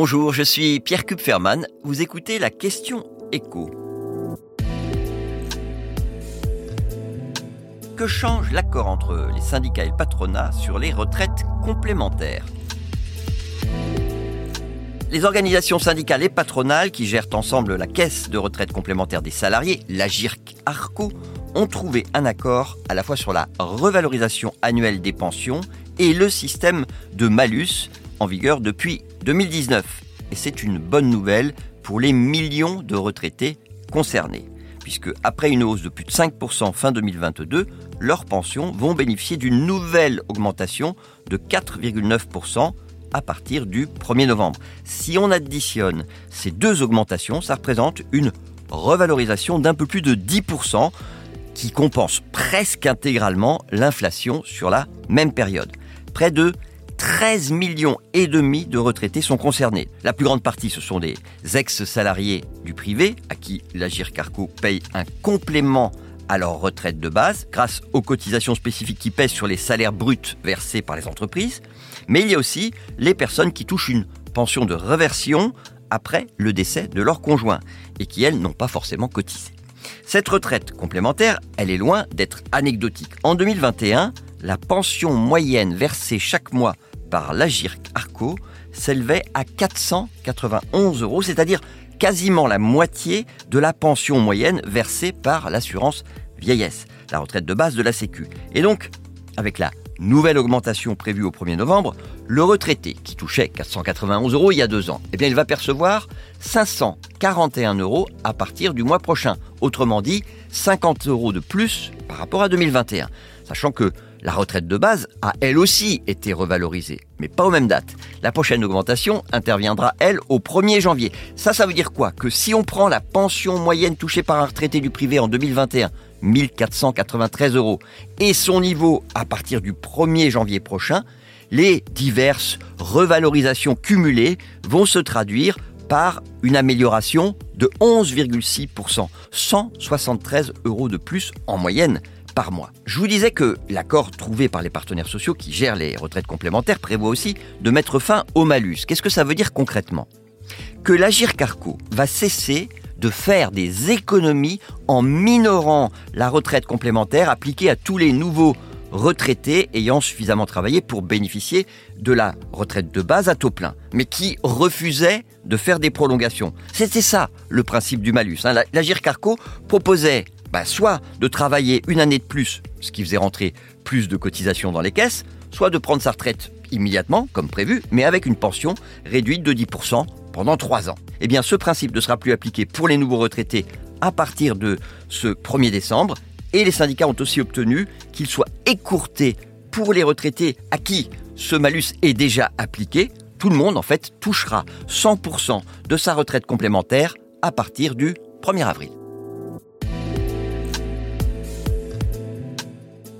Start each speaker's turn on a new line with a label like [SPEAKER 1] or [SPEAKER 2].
[SPEAKER 1] Bonjour, je suis Pierre Kupferman. Vous écoutez la question écho. Que change l'accord entre les syndicats et le patronat sur les retraites complémentaires? Les organisations syndicales et patronales qui gèrent ensemble la caisse de retraite complémentaire des salariés, la GIRC-ARCO, ont trouvé un accord à la fois sur la revalorisation annuelle des pensions et le système de malus en vigueur depuis 2019. Et c'est une bonne nouvelle pour les millions de retraités concernés, puisque après une hausse de plus de 5% fin 2022, leurs pensions vont bénéficier d'une nouvelle augmentation de 4,9% à partir du 1er novembre. Si on additionne ces deux augmentations, ça représente une revalorisation d'un peu plus de 10% qui compense presque intégralement l'inflation sur la même période. Près de 13 millions et demi de retraités sont concernés. La plus grande partie, ce sont des ex-salariés du privé à qui l'Agir Carco paye un complément à leur retraite de base grâce aux cotisations spécifiques qui pèsent sur les salaires bruts versés par les entreprises. Mais il y a aussi les personnes qui touchent une pension de reversion après le décès de leur conjoint et qui, elles, n'ont pas forcément cotisé. Cette retraite complémentaire, elle est loin d'être anecdotique. En 2021, la pension moyenne versée chaque mois par l'Agirc Arco s'élevait à 491 euros, c'est-à-dire quasiment la moitié de la pension moyenne versée par l'assurance vieillesse, la retraite de base de la Sécu. Et donc, avec la nouvelle augmentation prévue au 1er novembre, le retraité qui touchait 491 euros il y a deux ans, eh bien, il va percevoir 541 euros à partir du mois prochain. Autrement dit, 50 euros de plus par rapport à 2021. Sachant que la retraite de base a elle aussi été revalorisée, mais pas aux mêmes dates. La prochaine augmentation interviendra, elle, au 1er janvier. Ça, ça veut dire quoi? Que si on prend la pension moyenne touchée par un retraité du privé en 2021, 1493 euros, et son niveau à partir du 1er janvier prochain, les diverses revalorisations cumulées vont se traduire par une amélioration de 11,6%, 173 euros de plus en moyenne Je vous disais que l'accord trouvé par les partenaires sociaux qui gèrent les retraites complémentaires prévoit aussi de mettre fin au malus. Qu'est-ce que ça veut dire concrètement? Que l'Agir Carco va cesser de faire des économies en minorant la retraite complémentaire appliquée à tous les nouveaux retraités ayant suffisamment travaillé pour bénéficier de la retraite de base à taux plein, mais qui refusaient de faire des prolongations. C'était ça le principe du malus. Hein. L'Agir Carco proposait bah, soit de travailler une année de plus, ce qui faisait rentrer plus de cotisations dans les caisses, soit de prendre sa retraite immédiatement, comme prévu, mais avec une pension réduite de 10% pendant 3 ans. Eh bien, ce principe ne sera plus appliqué pour les nouveaux retraités à partir de ce 1er décembre, et les syndicats ont aussi obtenu qu'il soit écourté pour les retraités à qui ce malus est déjà appliqué. Tout le monde, en fait, touchera 100% de sa retraite complémentaire à partir du 1er avril.